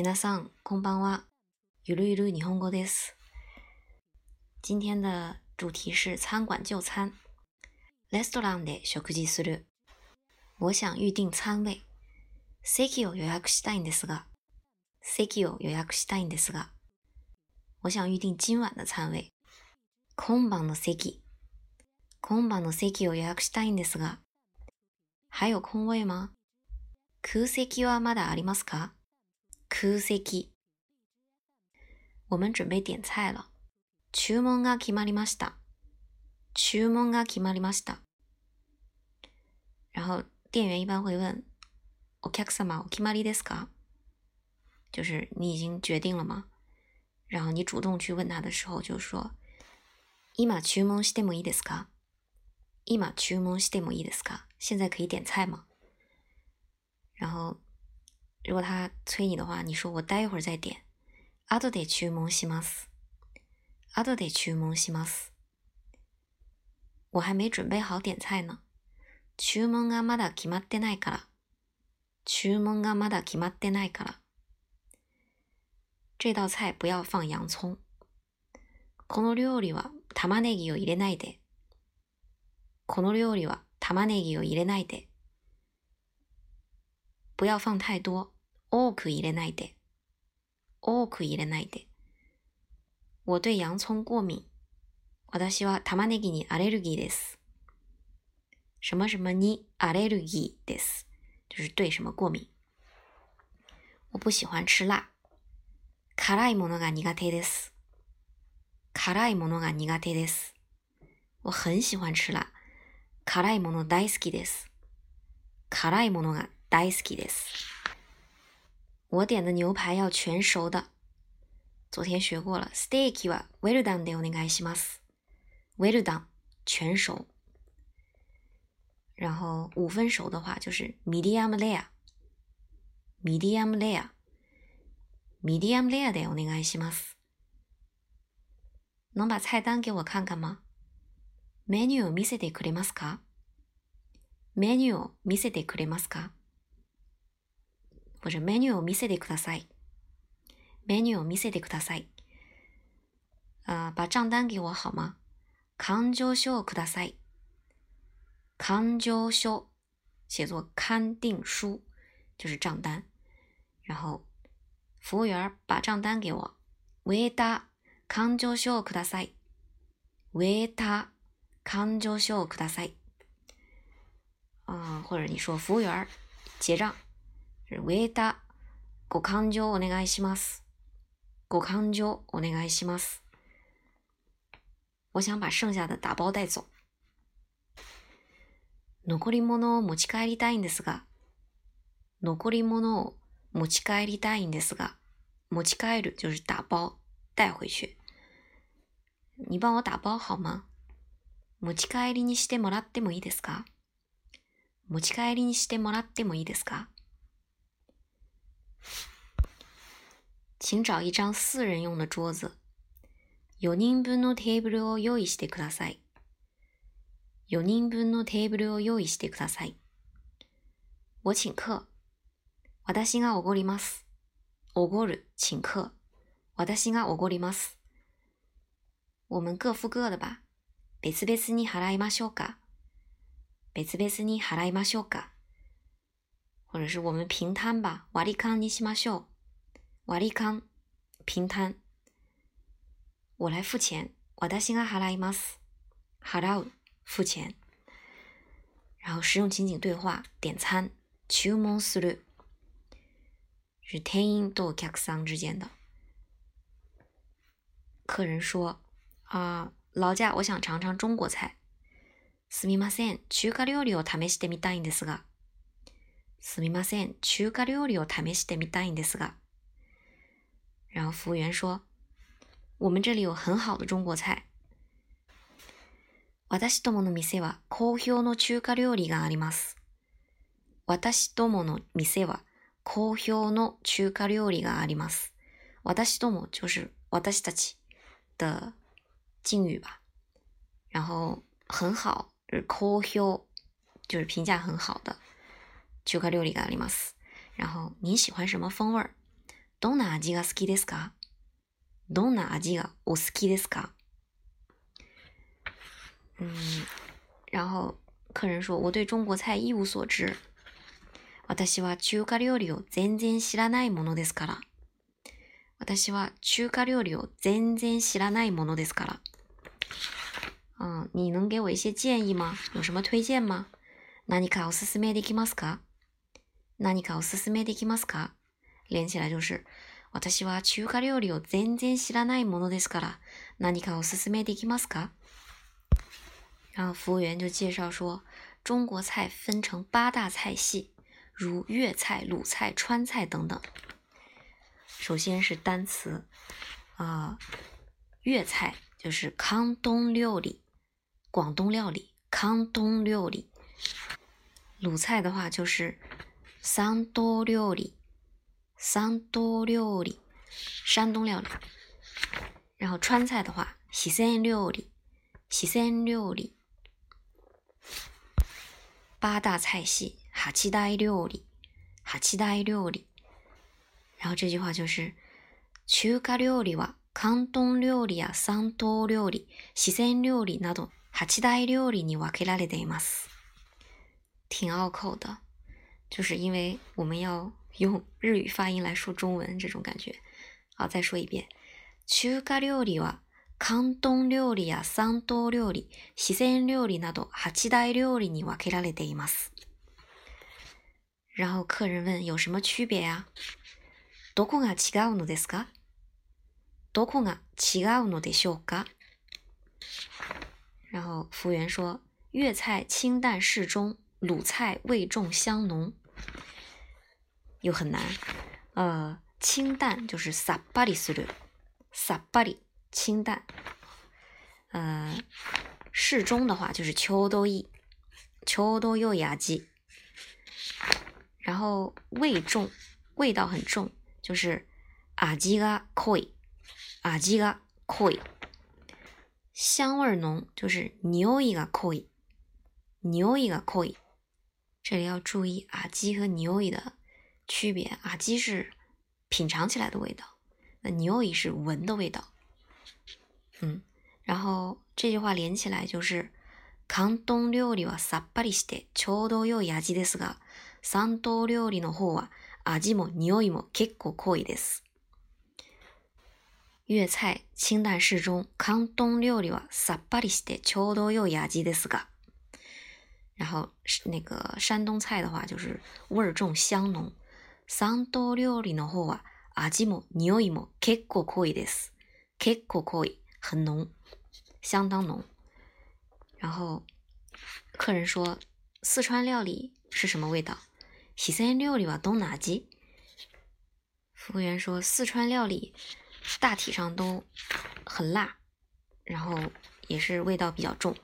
皆さん、こんばんは。ゆるゆる日本語です。今天的主题是餐馆就餐。レストランで食事する。我想预定餐位。席を予約したいんですが。席を予約したいんですが。我想预定今晚的餐位。今晩の席。今晩の席を予約したいんですが。还有空位吗空席はまだありますか？空席。我们准备点菜了。注文が決まりました。注文が決まりました。然后店员一般会问：“お客様お決まりですか？”就是你已经决定了吗？然后你主动去问他的时候，就说：“今注文してもいいですか？”今注文してもいいですか？现在可以点菜吗？然后。如果他催你的话，你说我待一会儿再点。あとで注文します。あとで注文します。我还没准备好点菜呢。注文がまだ決まってないから。注文がまだ決まってないから。这道菜不要放洋葱。この料理は玉ねぎを入れないで。この料理は玉ねぎを入れないで。不要放太多。多く入れないで。多く入れないで。我对洋葱过敏。私は玉ねぎにアレルギーです。什么什么にアレルギーです。就是对什么过敏。我不喜欢吃辣。辛いものが苦手です。辛いものが苦手です。我很喜欢吃辣。辛いもの大好きです。辛いものが大好きです。我点的牛排要全熟的。昨天学过了，steak は well done でお願いします。well done 全熟。然后五分熟的话就是 medium rare。medium rare。medium rare でお願いします。能把菜单给我看看吗？メニューを見せてくれますか？メニューを見せてくれますか？ 或者 menu を見せてください。menu を見せてください。啊，把账单给我好吗？勘定書をください。勘定書写作勘定书，就是账单。然后服务员把账单给我。ウェイター、勘定書をください。ウェイター、勘定書をください。啊，或者你说服务员结账。 ウェイター、ご勘定お願いします。ご勘定お願いします。我想把剩下的打包带走。残り物を持ち帰りたいんですが、残り物を持ち帰りたいんですが、持ち帰る就是打包、带回去。你帮我打包好吗？持ち帰りにしてもらってもいいですか？持ち帰りにしてもらってもいいですか？请找一张四人用的桌子。4人分のテーブルを用意してください。4人分のテーブルを用意してください。我请客。私がおごります。おごる、请客。私がおごります。我们各付各的吧。別々に払いましょうか。別々に払いましょうか。或者是我们平摊吧。割り勘にしましょう。割り勘、平摊。我来付钱。私が払います。払う、付钱。然后实用情景对话，点餐，注文する。是店員とお客さん之间的。客人说：“啊，劳驾，我想尝尝中国菜。”すみません、中華料理を試してみたいんですが。 すみません、中華料理を試してみたいんですが。然后服务员说：“我们这里有很好的中国菜。”私どもの店は好評の中華料理があります。私どもの店は好評の中華料理があります。私ども就是私たち的敬语吧。然后很好，好評，就是评价很好的中華料理があります。然后您喜欢什么风味？どんな味が好きですか？どんな味がお好きですか？嗯，然后客人说：“我对中国菜一无所知。私は中華料理を全然知らないものですから。私は中華料理を全然知らないものですから。嗯，你能给我一些建议吗？有什么推荐吗？何かおすすめできますか？何かおすすめできますか？连起来就是。私は中華料理を全然知らないものですから、何かおすすめできますか？然后服务员就介绍说，中国菜分成八大菜系，如粤菜、鲁菜、川菜等等。首先是单词，啊，粤菜就是康东料理，广东料理，康东料理。鲁菜的话就是 三多料理。三多料理，山东料理。然后川菜的话，西山料理，西山料理。八大菜系，哈七大料理，哈七大料理。然后这句话就是，中華料理は関東料理や山東料理、四川料理など八大料理に分けられています。挺拗口的，就是因为我们要。用日语发音来说中文，这种感觉。好，再说一遍。中華料理は関東料理や山東料理、四川料理など八大料理に分けられています。然后客人问有什么区别呀？どこが違うのですか？どこが違うのでしょうか？然后服务员说：粤菜清淡适中，鲁菜味重香浓。 又很难，呃，清淡就是さっぱりする，さっぱり清淡，呃，适中的话就是ちょうどいい，ちょうど良い味。然后味重，味道很重，就是味が濃い，味が濃い。香味浓就是匂いが濃い，匂いが濃い。 这里要注意味和匂い的。区别啊，鸡是品尝起来的味道，那牛尾是闻的味道。嗯，然后这句话连起来就是：関東料理はさっぱりしてちょうど良い味ですが、山東料理の方は味も匂いも結構濃いです。粤菜清淡适中，関東料理はさっぱりしてちょうど良い味ですが。 然后是那个山东菜的话，就是味儿重香浓。三刀料理の方は味も匂いも結構濃いです。結構濃い，很浓，相当浓。然后客人说：“四川料理是什么味道？”四川料理はどんな味？服务员说：“四川料理大体上都很辣，然后也是味道比较重。”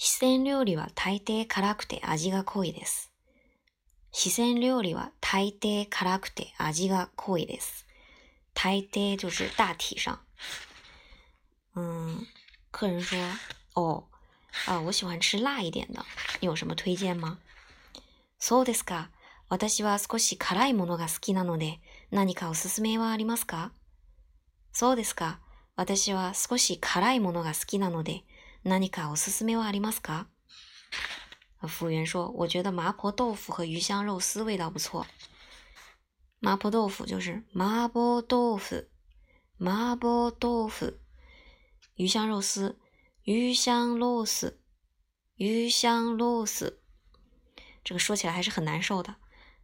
四川料理は大抵辛くて味が濃いです。四川料理は大抵辛くて味が濃いです。大抵就是大体上。嗯，客人说：“哦，啊，我喜欢吃辣一点的，你有什么推荐吗？”そうですか。私は少し辛いものが好きなので、何かおすすめはありますか？そうですか。私は少し辛いものが好きなので、何かおすすめはありますか服务员说：“我觉得麻婆豆腐和鱼香肉丝味道不错。麻婆豆腐就是麻婆豆腐，麻婆豆腐。鱼香肉丝，鱼香肉丝，鱼香肉丝。这个说起来还是很难受的。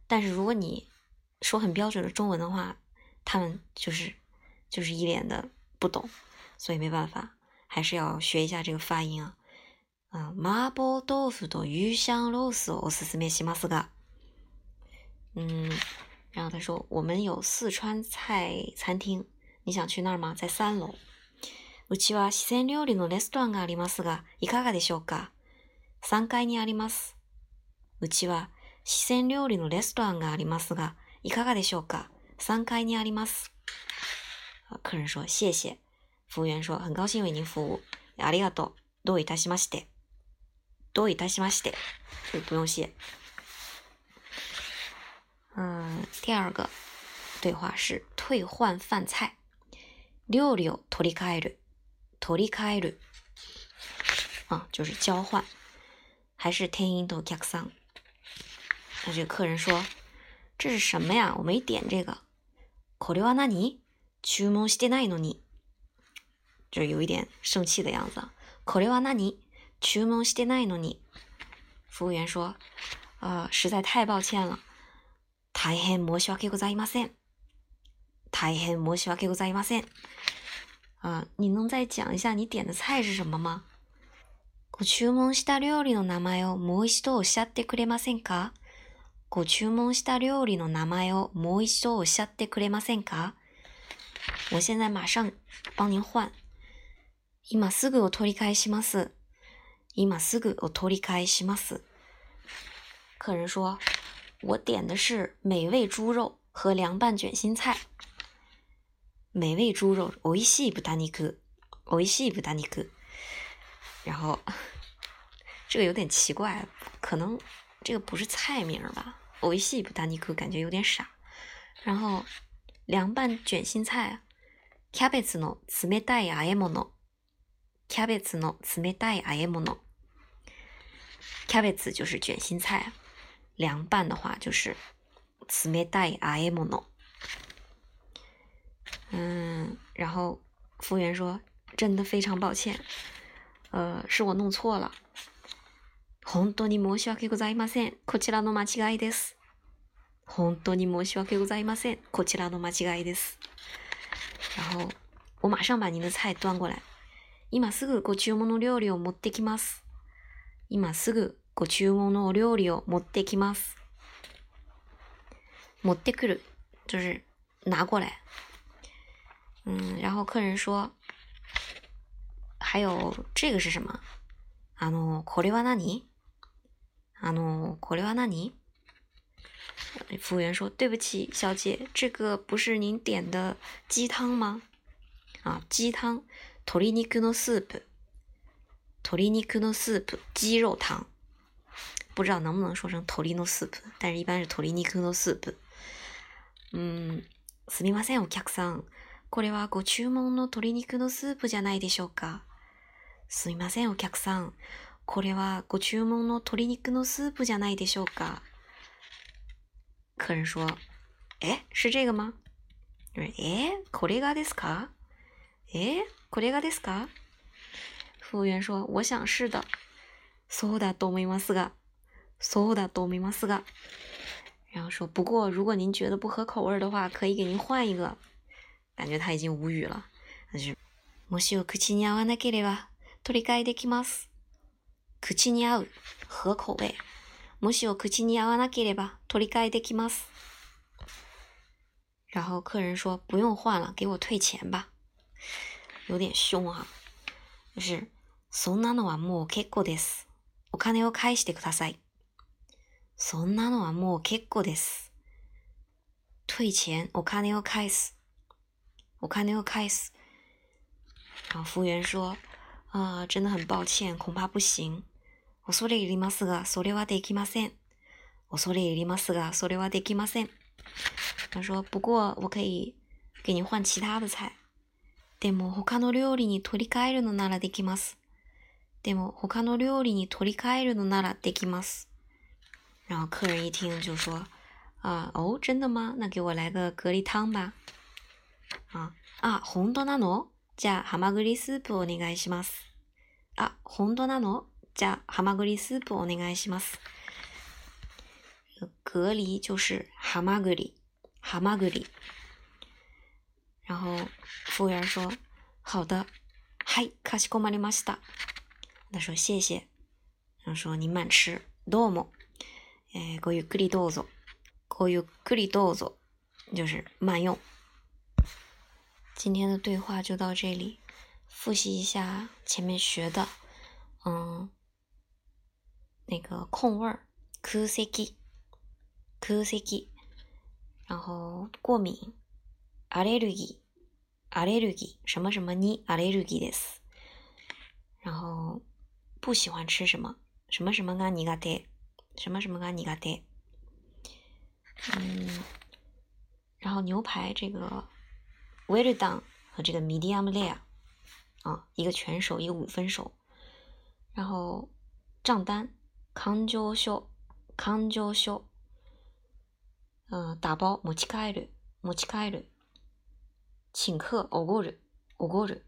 但是如果你说很标准的中文的话，他们就是就是一脸的不懂，所以没办法， 还是要学一下这个发音啊。”麻婆豆腐と鱼香肉丝をおすすめしますが，嗯，然后他说我们有四川菜餐厅，你想去那儿吗？在三楼。うちは四川料理のレストランがありますが、いかがでしょうか？三階にあります。うちは四川料理のレストランがありますが、いかがでしょうか？三階にあります。客人说谢谢。服务员说很高兴为您服务。ありがとう。どういたしまして。どういたしまして，就不用谢。嗯，第二个，对话是退换饭菜。料理を取り替える，取り替える，啊，就是交换。还是天音と客さん。那这个客人说：“这是什么呀？我没点这个。”これは何？注文してないのに。就是有一点生气的样子。これは何？注文してないのに。服务员说：“呃，实在太抱歉了。”大変申し訳ございません。大変申し訳ございません。啊，你能再讲一下你点的菜是什么吗？ご注文した料理の名前をもう一度おっしゃってくれませんか？ご注文した料理の名前をもう一度おっしゃってくれませんか？我现在马上帮您换。今すぐお取り替えします。今すぐお取り替えします。客人说。我点的是美味猪肉和凉拌卷心菜。美味猪肉，おいしい豚肉，おいしい豚肉。然后这个有点奇怪，可能这个不是菜名吧？おいしい豚肉感觉有点傻。然后凉拌卷心菜，キャベツの冷たい和え物。 キャベツの冷たい和え物。キャベツ就是卷心菜。凉拌的话就是冷たいあえ物。嗯，然后服务员说：“真的非常抱歉，呃，是我弄错了。”本当に申し訳ございません。こちらの間違いです。本当に申し訳ございません。こちらの間違いです。然后我马上把您的菜端过来。 今すぐご注文の料理を持ってきます。今すぐご注文の料理を持ってきます。持ってくる就是拿过来。嗯，然后客人说，还有这个是什么？あの、これは何？あの、これは何？服务员说：“对不起，小姐，这个不是您点的鸡汤吗？”啊，鸡汤，鶏肉のスープ，鶏肉のスープ，鸡肉汤。不知道能不能说成 torino soup，但是一般是 torino soup。嗯，すみませんお客さん、これはご注文の鶏肉のスープじゃないでしょうか。すみませんお客さん、これはご注文の鶏肉のスープじゃないでしょうか。客人说：“え、是这个吗？”え、これがですか？え、これがですか？服务员说：“我想是的。”そうだと思いますが。そうだと思いますが，然后说不过如果您觉得不合口味的话，可以给您换一个。感觉他已经无语了。那就もしお口に合わなければ取り替えできます。口に合う合口味。もしお口に合わなければ取り替えできます。然后客人说不用换了，给我退钱吧。 有点凶啊。就是そんなのはもう結構です。お金を返してください。そんなのはもう結構です。退钱，お金を返す。お金を返す。然后服务员说：“啊，真的很抱歉，恐怕不行。恐れ入りますが、それはできません。恐れ入りますが、それはできません。”他说：“不过我可以给你换其他的菜。でも他の料理に取り替えるのならできます。でも他の料理に取り替えるのならできます。”然后客人一听就说：“啊，哦，真的吗？那给我来个蛤蜊汤吧。”啊啊，本当なの？じゃハマグリスープお願いします。啊，本当なの？じゃハマグリスープお願いします。蛤蜊就是ハマグリ，ハマグリ。然后服务员说：“好的，はい、かしこまりました。”他说：“谢谢。”然后说：“您慢吃，どうも。”えー、ごゆっくりどうぞ。ごゆっくりどうぞ，就是慢用。今天的对话就到这里，复习一下前面学的，嗯，那个空位儿，空席，空席，然后过敏，アレルギー， アレルギー，什么什么にアレルギーです。然后不喜欢吃什么，什么什么が苦手。什么什么が苦手。嗯， 然后牛排这个 well done 和这个 medium rare 啊，一个全熟，一个五分熟。然后账单感情書感情書嗯，打包持ち帰る持ち帰る 请客おごるおごる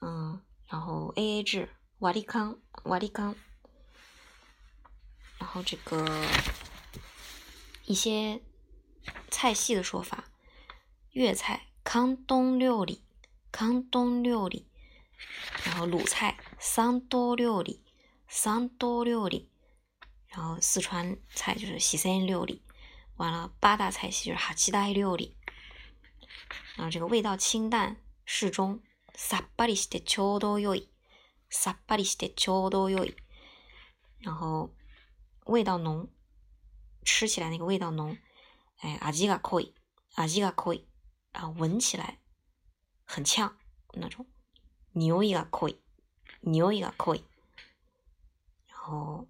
嗯，然后 A A 制割り勘割り勘然后这个一些菜系的说法，粤菜康东料理康东料理，然后鲁菜三多料理三多料理，然后四川菜就是西山料理，完了八大菜系就是哈七大料理， 然后这个味道清淡适中，さっぱりしてちょうど良いさっぱりしてちょうど良い，然后。味道浓，吃起来那个味道浓，哎，味が濃い，味が濃い，然后闻起来很呛那种，匂いが濃い，匂いが濃い，然后，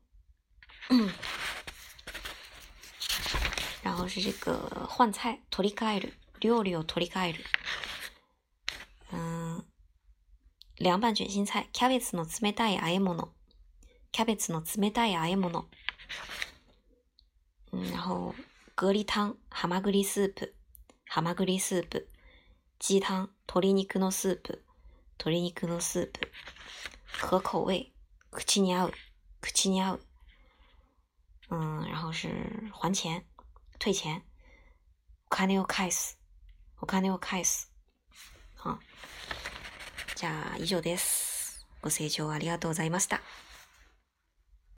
然后是这个换菜，取り替える， 料理を取り替える，嗯，凉拌卷心菜，キャベツの冷たい和え物，キャベツの冷たい和え物。嗯，然后蛤蜊汤、蛤蟆栗 soup、蛤蟆栗 soup、鸡汤、鶏肉のスープ、鶏肉のスープ、合口味、口に合う、口に合う。嗯，然后是还钱、退钱、お金を返す、お金を返す。好，じゃあ以上です。ご清聴ありがとうございました。